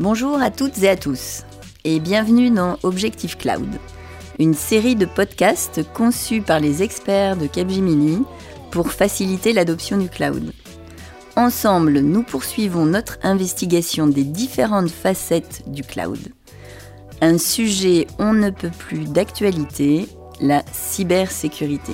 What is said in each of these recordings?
Bonjour à toutes et à tous et bienvenue dans Objectif Cloud, une série de podcasts conçus par les experts de Capgemini pour faciliter l'adoption du cloud. Ensemble, nous poursuivons notre investigation des différentes facettes du cloud. Un sujet on ne peut plus d'actualité, la cybersécurité.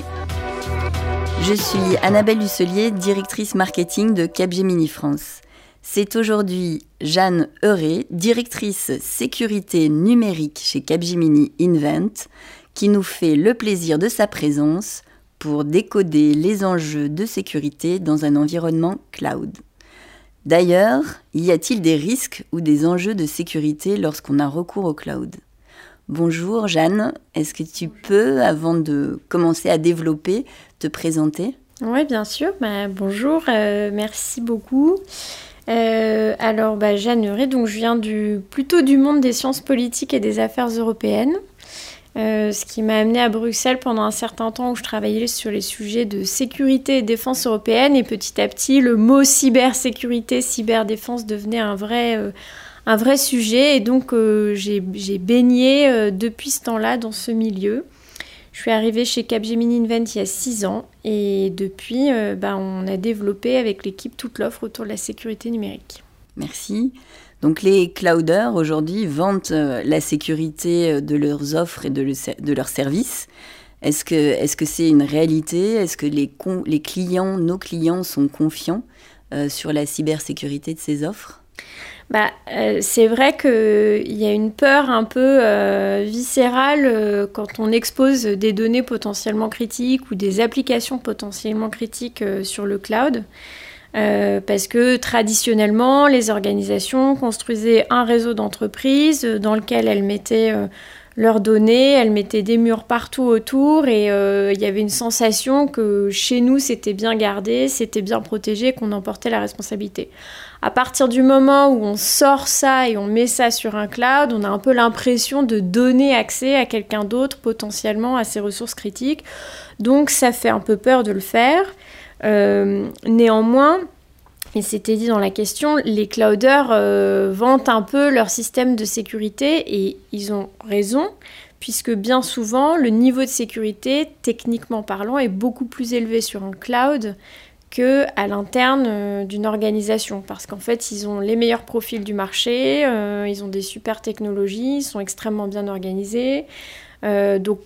Je suis Annabelle Husselier, directrice marketing de Capgemini France. C'est aujourd'hui Jeanne Heuré, directrice sécurité numérique chez Capgemini Invent, qui nous fait le plaisir de sa présence pour décoder les enjeux de sécurité dans un environnement cloud. D'ailleurs, y a-t-il des risques ou des enjeux de sécurité lorsqu'on a recours au cloud? Bonjour Jeanne, est-ce que tu peux, avant de commencer à développer, te présenter Oui, bien sûr. Bah, bonjour, euh, merci beaucoup. Euh, alors, bah, Jeanne donc je viens du, plutôt du monde des sciences politiques et des affaires européennes. Euh, ce qui m'a amené à Bruxelles pendant un certain temps où je travaillais sur les sujets de sécurité et défense européenne. Et petit à petit, le mot cybersécurité, cyberdéfense devenait un vrai, un vrai sujet. Et donc, j'ai baigné depuis ce temps-là dans ce milieu. Je suis arrivée chez Capgemini Invent il y a six ans et depuis, euh, bah, on a développé avec l'équipe toute l'offre autour de la sécurité numérique. Merci. Donc les clouders aujourd'hui vantent euh, la sécurité euh, de leurs offres et de, leurs services. Est-ce que c'est -ce c'est une réalité? Est-ce que les, clients, nos clients sont confiants sur la cybersécurité de ces offres? Bah, euh, c'est vrai qu'il y a une peur un peu euh, viscérale euh, quand on expose des données potentiellement critiques ou des applications potentiellement critiques sur le cloud. parce que traditionnellement, les organisations construisaient un réseau d'entreprises dans lequel elles mettaient leurs données, elles mettaient des murs partout autour et il y avait une sensation que chez nous c'était bien gardé, c'était bien protégé, qu'on emportait la responsabilité à partir du moment où on sort ça et on met ça sur un cloud, on a un peu l'impression de donner accès à quelqu'un d'autre potentiellement à ces ressources critiques. Donc ça fait un peu peur de le faire. Euh, néanmoins, et c'était dit dans la question, les clouders euh, vantent un peu leur système de sécurité et ils ont raison, puisque bien souvent, le niveau de sécurité, techniquement parlant, est beaucoup plus élevé sur un cloud que à l'interne euh, d'une organisation parce qu'en fait ils ont les meilleurs profils du marché, euh, ils ont des super technologies, ils sont extrêmement bien organisés. Donc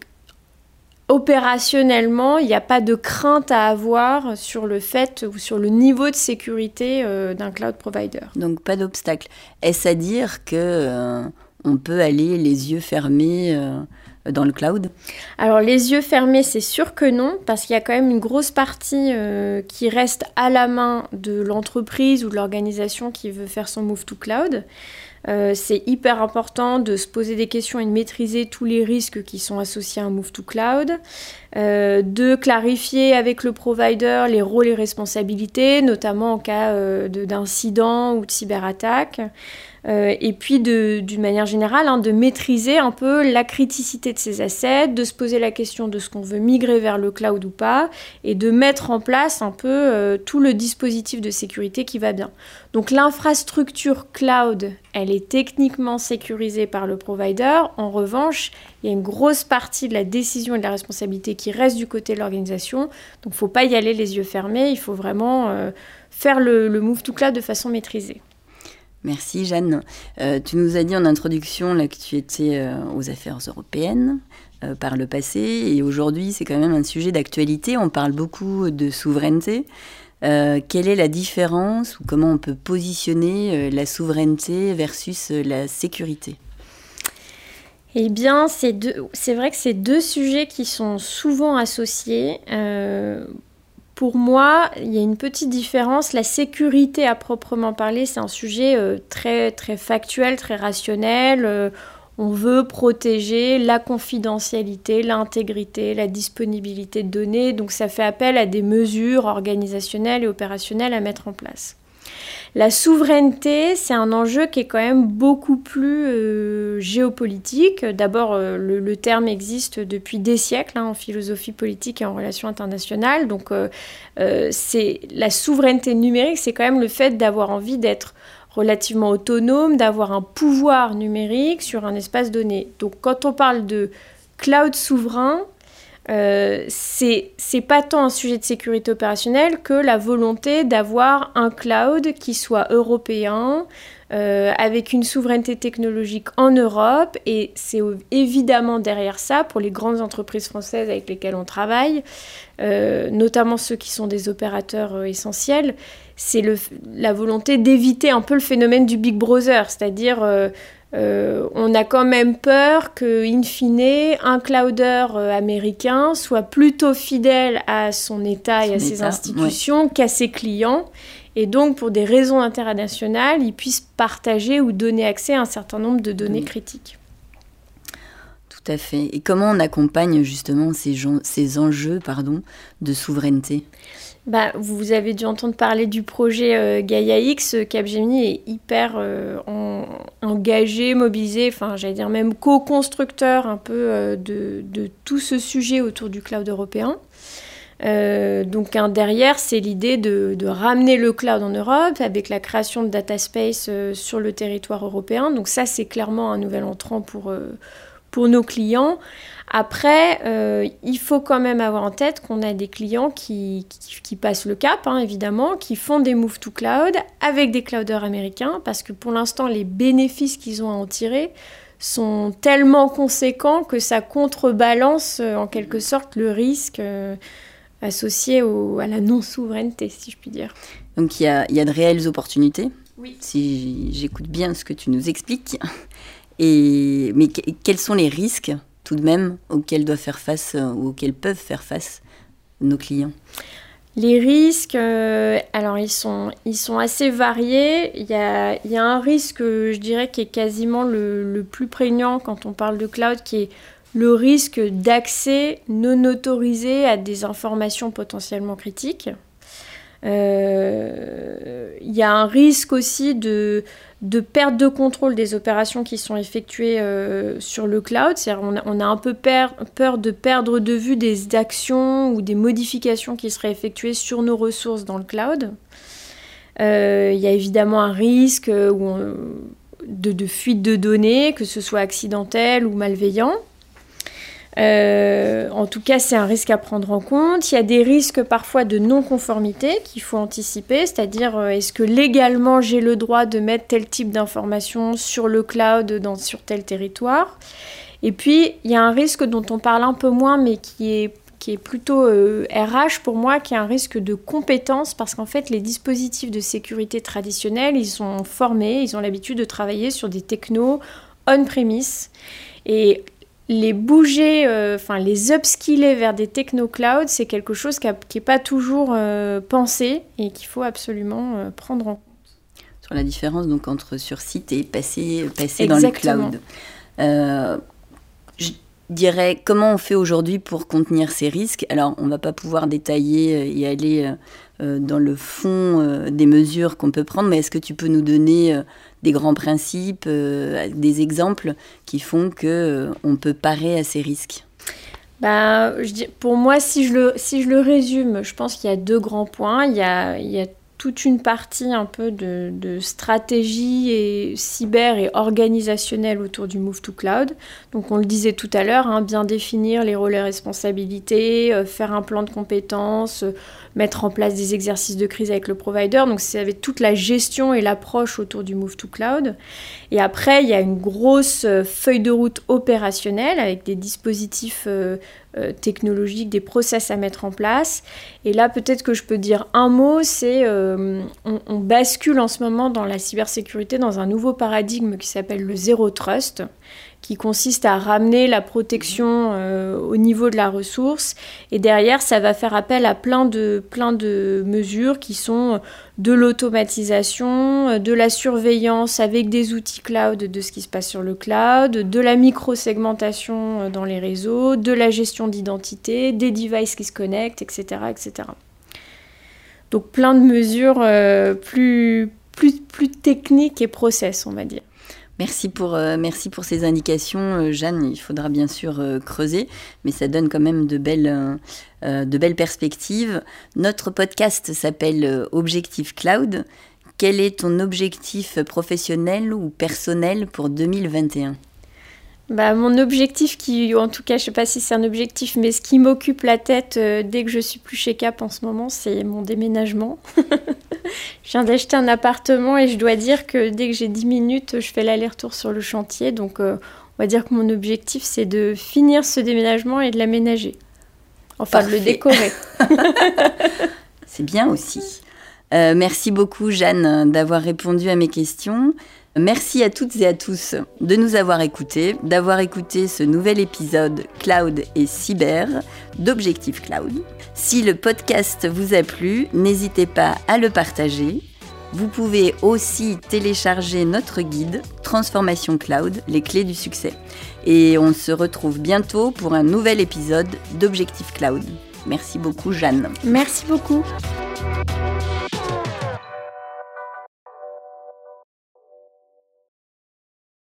opérationnellement, il n'y a pas de crainte à avoir sur le fait ou sur le niveau de sécurité d'un cloud provider. Donc pas d'obstacle. Est-ce à dire que on peut aller les yeux fermés dans le cloud? Alors les yeux fermés, c'est sûr que non, parce qu'il y a quand même une grosse partie euh, qui reste à la main de l'entreprise ou de l'organisation qui veut faire son move to cloud. Euh, c'est hyper important de se poser des questions et de maîtriser tous les risques qui sont associés à un move to cloud, euh, de clarifier avec le provider les rôles et responsabilités, notamment en cas d'incident ou de cyberattaque. Euh, et puis d'une manière générale, hein, de maîtriser un peu la criticité de ces assets, de se poser la question de ce qu'on veut migrer vers le cloud ou pas, et de mettre en place un peu euh, tout le dispositif de sécurité qui va bien. Donc l'infrastructure cloud, elle est techniquement sécurisée par le provider. En revanche, il y a une grosse partie de la décision et de la responsabilité qui reste du côté de l'organisation. Donc il ne faut pas y aller les yeux fermés, il faut vraiment euh, faire le move to cloud de façon maîtrisée. Merci Jeanne. Euh, tu nous as dit en introduction là, que tu étais euh, aux affaires européennes par le passé et aujourd'hui c'est quand même un sujet d'actualité. On parle beaucoup de souveraineté. quelle est la différence ou comment on peut positionner la souveraineté versus la sécurité? Eh bien, c'est vrai que c'est deux sujets qui sont souvent associés pour moi, il y a une petite différence. La sécurité à proprement parler, c'est un sujet euh, très, très factuel, très rationnel. Euh, on veut protéger la confidentialité, l'intégrité, la disponibilité de données. Donc ça fait appel à des mesures organisationnelles et opérationnelles à mettre en place. La souveraineté, c'est un enjeu qui est quand même beaucoup plus euh, géopolitique. D'abord, euh, le, terme existe depuis des siècles hein, en philosophie politique et en relations internationales. Donc, euh, c'est la souveraineté numérique, c'est quand même le fait d'avoir envie d'être relativement autonome, d'avoir un pouvoir numérique sur un espace donné. Donc, quand on parle de cloud souverain, euh, c'est pas tant un sujet de sécurité opérationnelle que la volonté d'avoir un cloud qui soit européen, euh, avec une souveraineté technologique en Europe. Et c'est évidemment derrière ça, pour les grandes entreprises françaises avec lesquelles on travaille, euh, notamment ceux qui sont des opérateurs essentiels, c'est la volonté d'éviter un peu le phénomène du Big Brother, c'est-à-dire euh, on a quand même peur que, in fine, un clouder euh, américain soit plutôt fidèle à son État et à ses institutions qu'à ses clients. Et donc, pour des raisons internationales, il puisse partager ou donner accès à un certain nombre de données critiques. Tout à fait. Et comment on accompagne justement ces, ces enjeux pardon, de souveraineté? Bah, vous avez dû entendre parler du projet euh, Gaia X. Capgemini est hyper euh, engagé, mobilisé, enfin j'allais dire même co-constructeur un peu euh, de, tout ce sujet autour du cloud européen. donc derrière, c'est l'idée de, ramener le cloud en Europe avec la création de data space sur le territoire européen. Donc ça, c'est clairement un nouvel entrant pour, pour nos clients. Après, euh, il faut quand même avoir en tête qu'on a des clients qui, passent le cap, hein, évidemment, qui font des move to cloud avec des clouders américains, parce que pour l'instant, les bénéfices qu'ils ont à en tirer sont tellement conséquents que ça contrebalance euh, en quelque sorte le risque euh, associé à la non-souveraineté, si je puis dire. Donc il y a, de réelles opportunités, oui. si j'écoute bien ce que tu nous expliques. Et, mais quels sont les risques de même auxquels doivent faire face euh, ou auxquels peuvent faire face nos clients les risques, euh, alors ils sont, ils sont assez variés. Il y a, il y a un risque, je dirais, qui est quasiment le, le, plus prégnant quand on parle de cloud, qui est le risque d'accès non autorisé à des informations potentiellement critiques. Euh, il y a un risque aussi de, de perte de contrôle des opérations qui sont effectuées euh, sur le cloud. C'est-à-dire on a, un peu peur de perdre de vue des actions ou des modifications qui seraient effectuées sur nos ressources dans le cloud. Euh, il y a évidemment un risque de, de, fuite de données, que ce soit accidentel ou malveillant. Euh, en tout cas, c'est un risque à prendre en compte. Il y a des risques parfois de non-conformité qu'il faut anticiper, c'est-à-dire euh, est-ce que légalement j'ai le droit de mettre tel type d'information sur le cloud dans, sur tel territoire? Et puis, il y a un risque dont on parle un peu moins, mais qui est, qui est plutôt RH euh, pour moi, qui est un risque de compétence, parce qu'en fait, les dispositifs de sécurité traditionnels, ils sont formés, ils ont l'habitude de travailler sur des technos on-premise. Et les bouger, euh, enfin les upskiller vers des techno-clouds, c'est quelque chose qui n'est pas toujours euh, pensé et qu'il faut absolument euh, prendre en compte. Sur la différence donc entre sur site et passer, passer dans le cloud. je dirais comment on fait aujourd'hui pour contenir ces risques? Alors on ne va pas pouvoir détailler et aller dans le fond des mesures qu'on peut prendre, mais est-ce que tu peux nous donner des grands principes, euh, des exemples qui font que euh, on peut parer à ces risques bah, je dis, pour moi, si je, le, si je le résume, je pense qu'il y a deux grands points. Il y il y a toute une partie un peu de, stratégie et cyber et organisationnelle autour du Move to Cloud. Donc on le disait tout à l'heure, hein, bien définir les rôles et responsabilités, euh, faire un plan de compétences, mettre en place des exercices de crise avec le provider. Donc c'est avec toute la gestion et l'approche autour du Move to Cloud. Et après, il y a une grosse euh, feuille de route opérationnelle avec des dispositifs euh, euh, technologiques, des process à mettre en place. Et là, peut-être que je peux dire un mot, c'est on, on, bascule en ce moment dans la cybersécurité dans un nouveau paradigme qui s'appelle le Zero Trust qui consiste à ramener la protection euh, au niveau de la ressource. Et derrière, ça va faire appel à plein de, plein de mesures qui sont de l'automatisation, de la surveillance avec des outils cloud de ce qui se passe sur le cloud, de la micro-segmentation dans les réseaux, de la gestion d'identité, des devices qui se connectent, etc. etc. Donc plein de mesures plus, plus, plus techniques et process, on va dire. Merci pour, merci pour ces indications, Jeanne. Il faudra bien sûr creuser, mais ça donne quand même de belles, de belles perspectives. Notre podcast s'appelle Objectif Cloud. Quel est ton objectif professionnel ou personnel pour 2021 bah, mon objectif, qui, en tout cas, je sais pas si c'est un objectif, mais ce qui m'occupe la tête euh, dès que je suis plus chez Cap en ce moment, c'est mon déménagement. je viens d'acheter un appartement et je dois dire que dès que j'ai 10 minutes, je fais l'aller-retour sur le chantier. Donc, euh, on va dire que mon objectif, c'est de finir ce déménagement et de l'aménager. Enfin, de le décorer. c'est bien aussi. Euh, merci beaucoup Jeanne d'avoir répondu à mes questions. Merci à toutes et à tous de nous avoir écoutés, d'avoir écouté ce nouvel épisode Cloud et Cyber d'Objectif Cloud. Si le podcast vous a plu, n'hésitez pas à le partager. Vous pouvez aussi télécharger notre guide Transformation Cloud, les clés du succès. Et on se retrouve bientôt pour un nouvel épisode d'Objectif Cloud. Merci beaucoup Jeanne. Merci beaucoup.